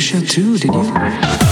too, did you?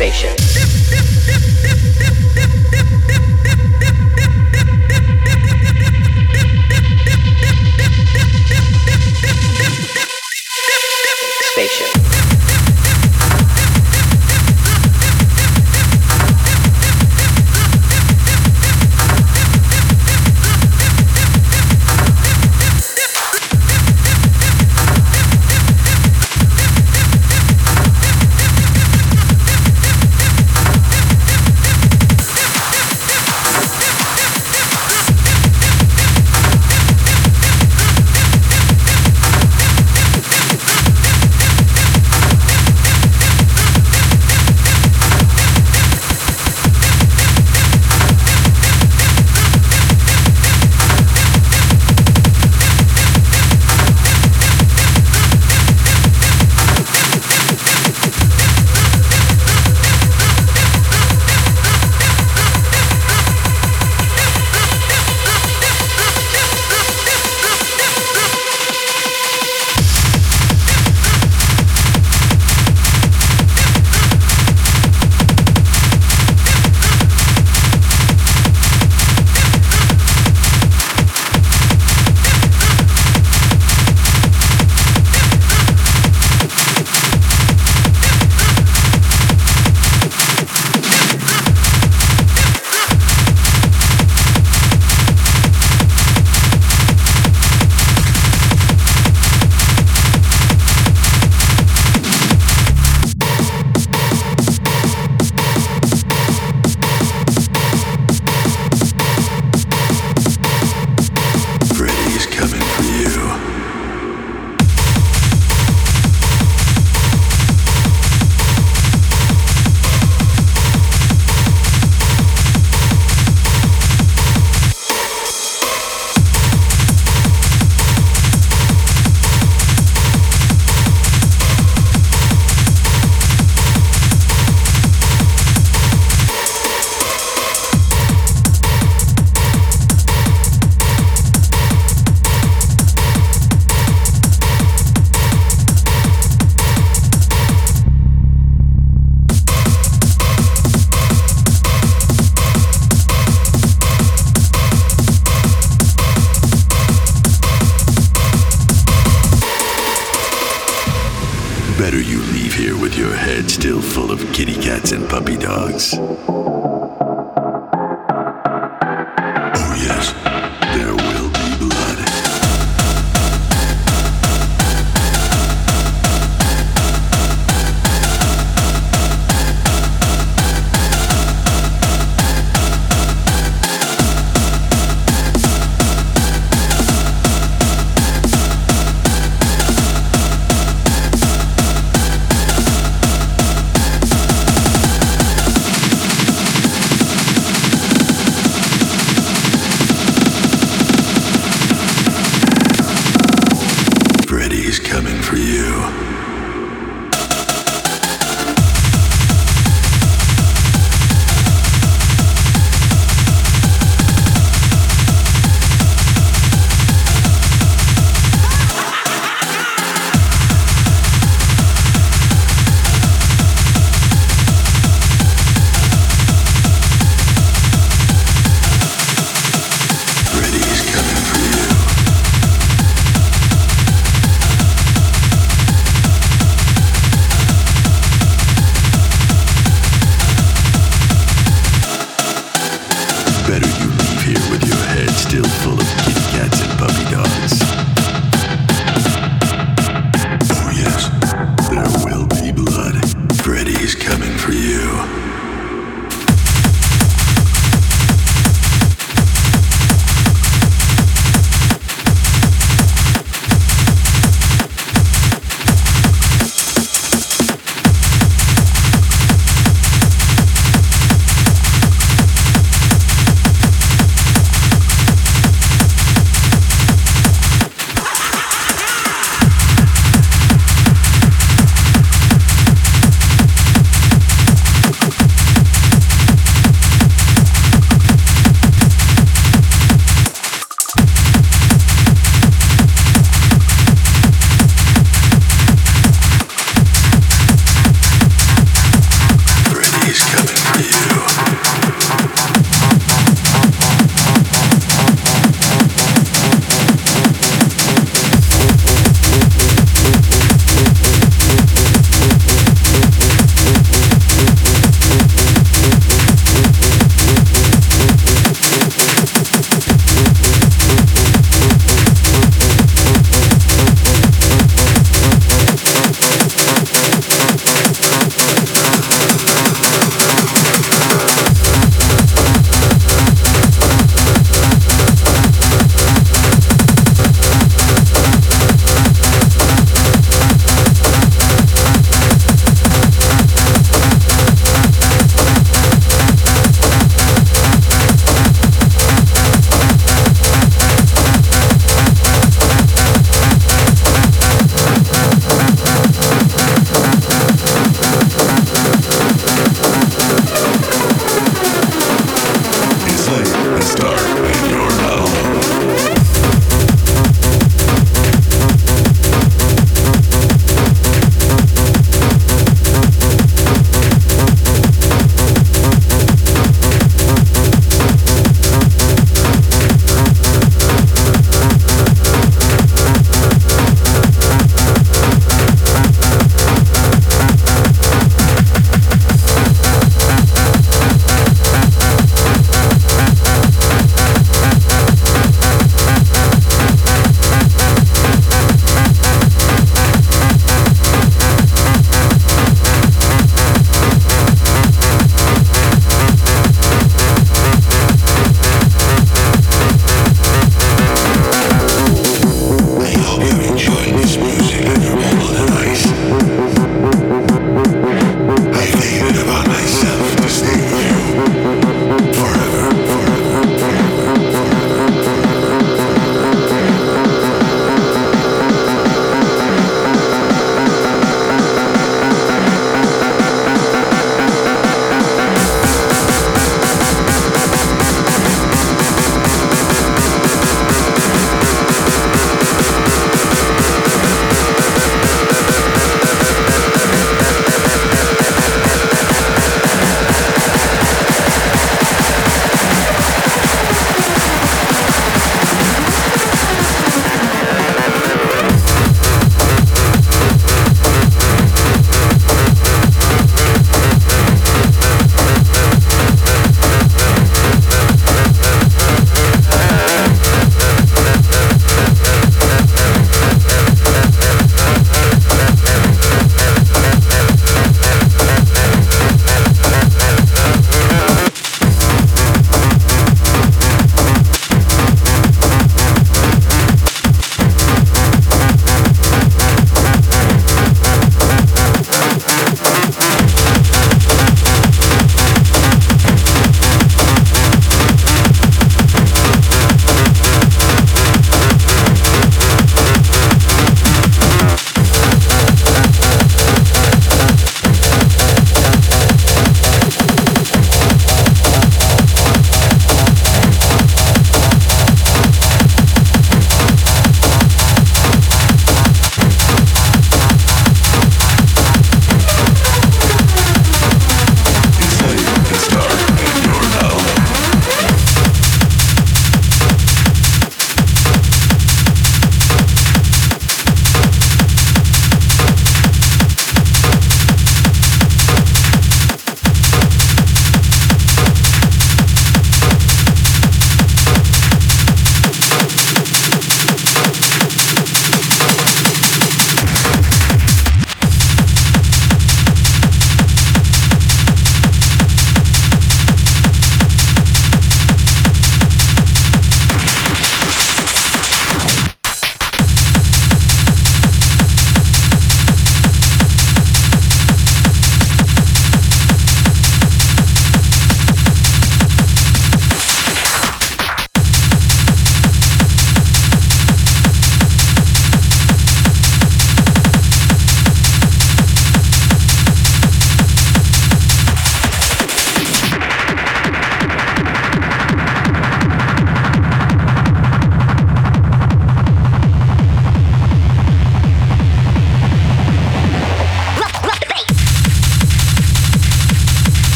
station. I'm in your love.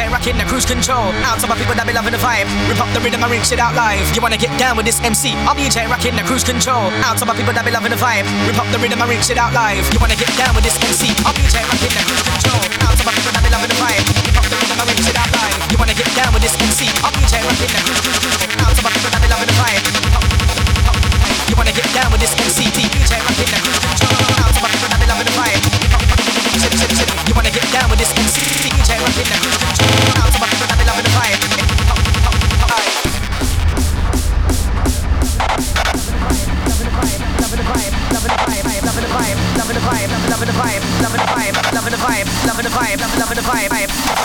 DJ rocking the cruise control. Out to my people that be loving the vibe. Rip up the rhythm, I ring shit out live. You wanna get down with this MC? I'm DJ rocking the cruise control. Out to my people that be loving the vibe. Rip up the rhythm, I ring shit out live. You wanna get down with this MC? I'm DJ rocking the cruise control. Out to my people that be loving the vibe. Rip up the rhythm, I ring shit out live. You wanna get down with this MC? I'm DJ rocking the cruise control. Out to my people that be loving the vibe. You wanna get down with this MC? DJ rocking the cruise control. Out to my people that be loving the vibe. You wanna get down with this MC? DJ rocking the cruise control loving the vibe, loving the vibe, loving the vibe, loving the vibe, loving the vibe.